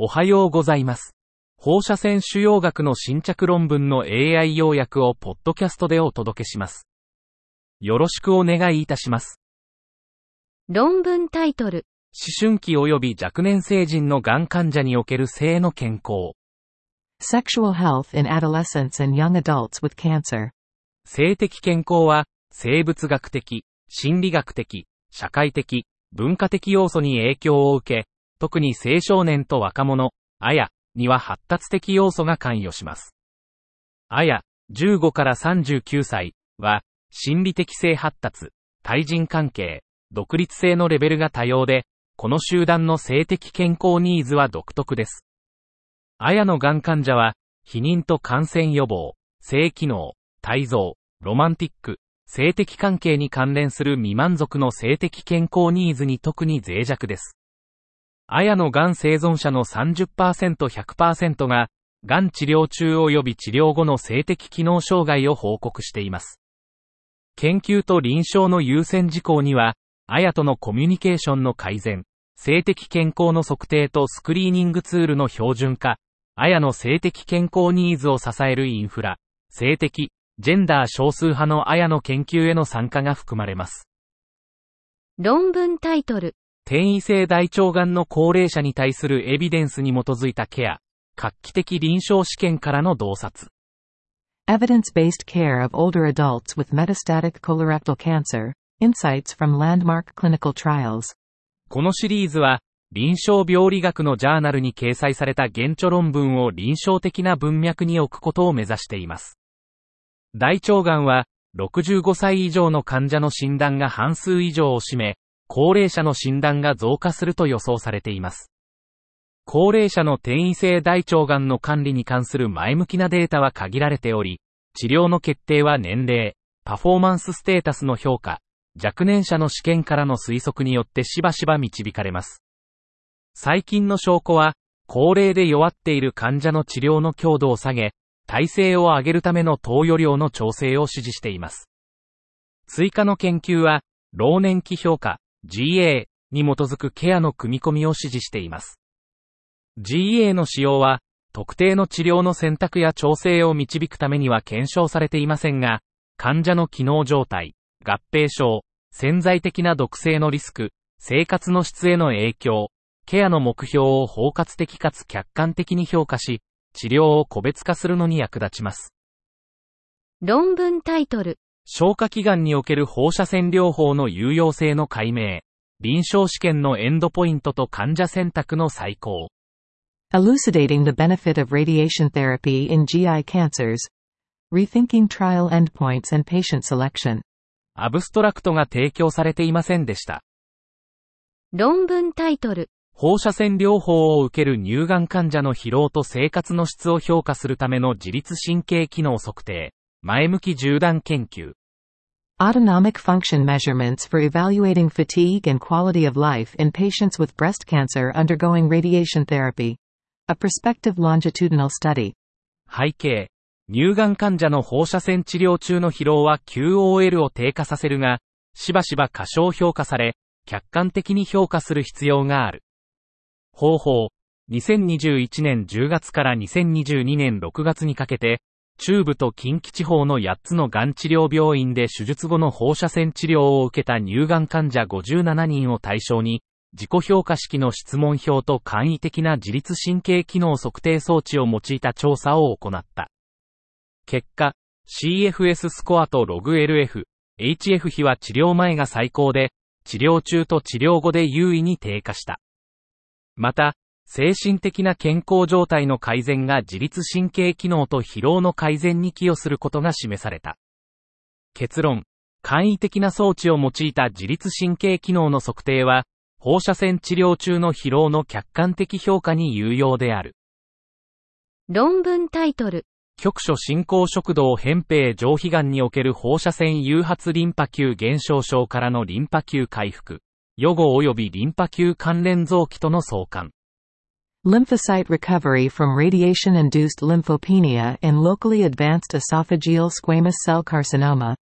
おはようございます。放射線腫瘍学の新着論文の AI 要約をポッドキャストでお届けします。よろしくお願いいたします。論文タイトル、思春期及び若年成人のがん患者における性の健康。Sexual health in adolescents and young adults with cancer. 性的健康は、生物学的、心理学的、社会的、文化的要素に影響を受け、特に青少年と若者、あや、には発達的要素が関与します。あや、15から39歳は、心理的性発達、対人関係、独立性のレベルが多様で、この集団の性的健康ニーズは独特です。あやのがん患者は、避妊と感染予防、性機能、体造、ロマンティック、性的関係に関連する未満足の性的健康ニーズに特に脆弱です。あやのがん生存者の30%、100%が、がん治療中及び治療後の性的機能障害を報告しています。研究と臨床の優先事項には、あやとのコミュニケーションの改善、性的健康の測定とスクリーニングツールの標準化、あやの性的健康ニーズを支えるインフラ、性的、ジェンダー少数派のあやの研究への参加が含まれます。論文タイトル、転移性大腸がんの高齢者に対するエビデンスに基づいたケア、画期的臨床試験からの洞察。Evidence-based care of older adults with metastatic colorectal cancer. Insights from landmark clinical trials. このシリーズは、臨床病理学のジャーナルに掲載された原著論文を臨床的な文脈に置くことを目指しています。大腸がんは、65歳以上の患者の診断が半数以上を占め、高齢者の診断が増加すると予想されています。高齢者の転移性大腸がんの管理に関する前向きなデータは限られており、治療の決定は年齢、パフォーマンスステータスの評価、若年者の試験からの推測によってしばしば導かれます。最近の証拠は、高齢で弱っている患者の治療の強度を下げ、耐性を上げるための投与量の調整を指示しています。追加の研究は、老年期評価、GA に基づくケアの組み込みを指示しています。GA の使用は、特定の治療の選択や調整を導くためには検証されていませんが、患者の機能状態、合併症、潜在的な毒性のリスク、生活の質への影響、ケアの目標を包括的かつ客観的に評価し、治療を個別化するのに役立ちます。論文タイトル、消化器官における放射線療法の有用性の解明、臨床試験のエンドポイントと患者選択の再考。Elucidating the benefit of radiation therapy in GI cancers. Rethinking trial endpoints and patient selection. アブストラクトが提供されていませんでした。論文タイトル、放射線療法を受ける乳がん患者の疲労と生活の質を評価するための自律神経機能測定、前向き縦断研究。Autonomic function measurements for evaluating fatigue and quality of life in patients with breast cancer undergoing radiation therapy. A prospective longitudinal study. 背景。乳がん患者の放射線治療中の疲労は QOL を低下させるが、しばしば過小評価され、客観的に評価する必要がある。方法。2021年10月から2022年6月にかけて、中部と近畿地方の8つのがん治療病院で手術後の放射線治療を受けた乳がん患者57人を対象に、自己評価式の質問票と簡易的な自律神経機能測定装置を用いた調査を行った。結果、CFS スコアと LogLF、HF 比は治療前が最高で、治療中と治療後で優位に低下した。また、精神的な健康状態の改善が自律神経機能と疲労の改善に寄与することが示された。結論、簡易的な装置を用いた自律神経機能の測定は、放射線治療中の疲労の客観的評価に有用である。論文タイトル、局所進行食道扁平上皮癌における放射線誘発リンパ球減少症からのリンパ球回復、予後及びリンパ球関連臓器との相関。Lymphocyte recovery from radiation-induced lymphopenia in locally advanced esophageal squamous cell carcinoma.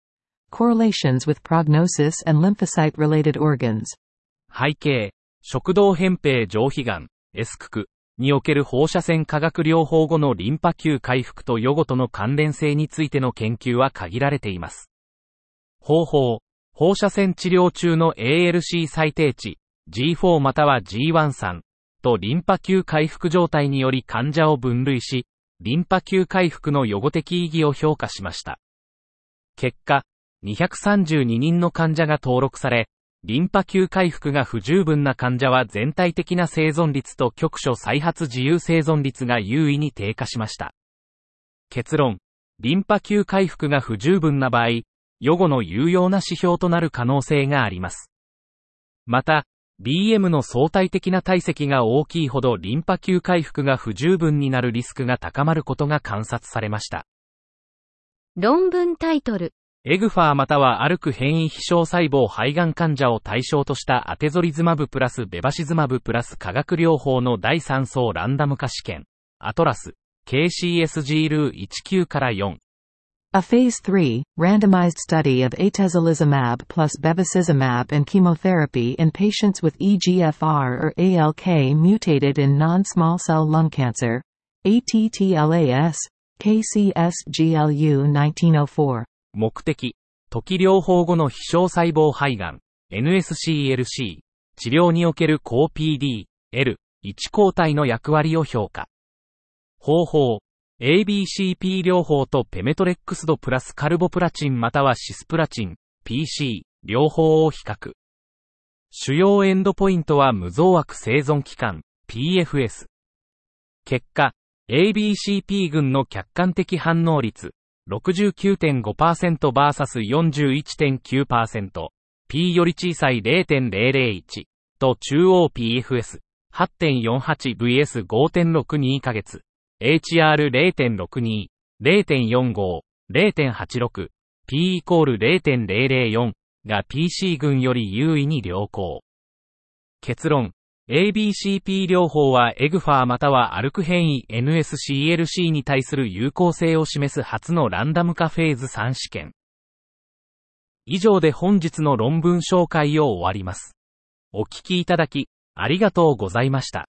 Correlations with prognosis and lymphocyte-related organs. 背景、食道扁平上皮癌、エスクク、における放射線化学療法後のリンパ球回復と予後との関連性についての研究は限られています。方法、放射線治療中の ALC 最低値、G4 または G1 3とリンパ球回復状態により患者を分類し、リンパ球回復の予後的意義を評価しました。結果、232人の患者が登録され、リンパ球回復が不十分な患者は全体的な生存率と局所再発自由生存率が優位に低下しました。結論、リンパ球回復が不十分な場合、予後の有用な指標となる可能性があります。また、BM の相対的な体積が大きいほどリンパ球回復が不十分になるリスクが高まることが観察されました。論文タイトルエグファーまたは歩く変異非小細胞肺がん患者を対象としたアテゾリズマブプラスベバシズマブプラス化学療法の第3層ランダム化試験。アトラス、KCSG ルー19から4。A phase 3, randomized study of atezolizumab plus bevacizumab and chemotherapy in patients with EGFR or ALK mutated in non-small cell lung cancer, ATTLAS, KCSGLU 1904. 目的、時療法後の非小細胞肺がん、NSCLC、治療における抗 PD、L、1抗体の役割を評価。方法、 ABCP 療法とペメトレックスドプラスカルボプラチンまたはシスプラチン、PC、両方を比較。主要エンドポイントは無増悪生存期間、PFS。結果、ABCP 群の客観的反応率、69.5%vs41.9%、P より小さい0.001と中央 PFS、8.48vs5.62 ヶ月、HR0.62、0.45、0.86、P イコール0.004が PC 群より優位に良好。結論、ABCP 療法はエグファーまたはアルク変異 NSCLC に対する有効性を示す初のランダム化フェーズ3試験。以上で本日の論文紹介を終わります。お聞きいただき、ありがとうございました。